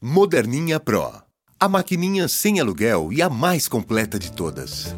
Moderninha Pro. A maquininha sem aluguel e a mais completa de todas.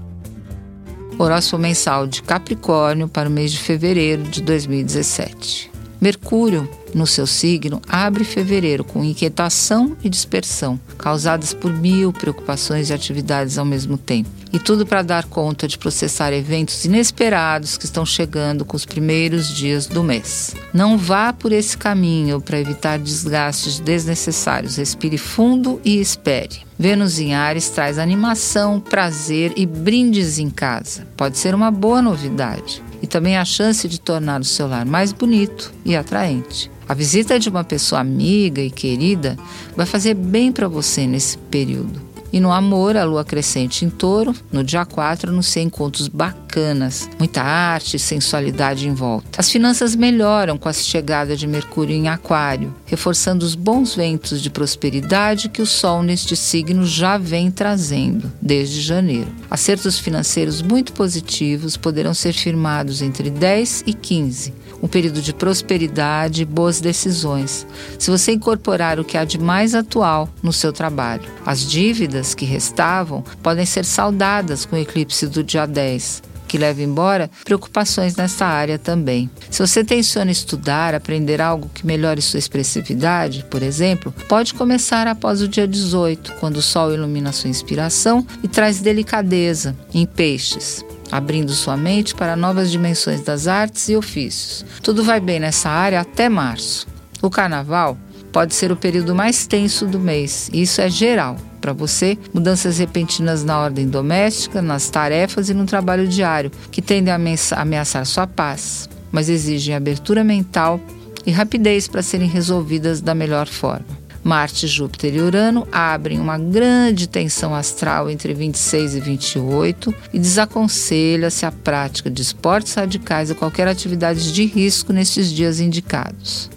Horóscopo mensal de Capricórnio para o mês de fevereiro de 2017. Mercúrio, no seu signo, abre fevereiro com inquietação e dispersão, causadas por mil preocupações e atividades ao mesmo tempo. E tudo para dar conta de processar eventos inesperados que estão chegando com os primeiros dias do mês. Não vá por esse caminho para evitar desgastes desnecessários. Respire fundo e espere. Vênus em Ares traz animação, prazer e brindes em casa. Pode ser uma boa novidade e também a chance de tornar o seu lar mais bonito e atraente. A visita de uma pessoa amiga e querida vai fazer bem para você nesse período. E no amor, a lua crescente em touro, no dia 4, anuncia encontros bacanas, muita arte e sensualidade em volta. As finanças melhoram com a chegada de Mercúrio em Aquário, reforçando os bons ventos de prosperidade que o Sol neste signo já vem trazendo desde janeiro. Acertos financeiros muito positivos poderão ser firmados entre 10 e 15 um período de prosperidade e boas decisões, se você incorporar o que há de mais atual no seu trabalho. As dívidas que restavam podem ser saudadas com o eclipse do dia 10 que leva embora preocupações nessa área também. Se você tenciona estudar, aprender algo que melhore sua expressividade, por exemplo, pode começar após o dia 18, quando o Sol ilumina sua inspiração e traz delicadeza em peixes abrindo sua mente para novas dimensões das artes e ofícios. Tudo vai bem nessa área até março. O carnaval pode ser o período mais tenso do mês, e isso é geral. Para você, mudanças repentinas na ordem doméstica, nas tarefas e no trabalho diário, que tendem a ameaçar sua paz, mas exigem abertura mental e rapidez para serem resolvidas da melhor forma. Marte, Júpiter e Urano abrem uma grande tensão astral entre 26 e 28 e desaconselha-se a prática de esportes radicais ou qualquer atividade de risco nestes dias indicados.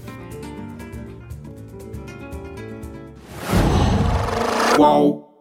Qual?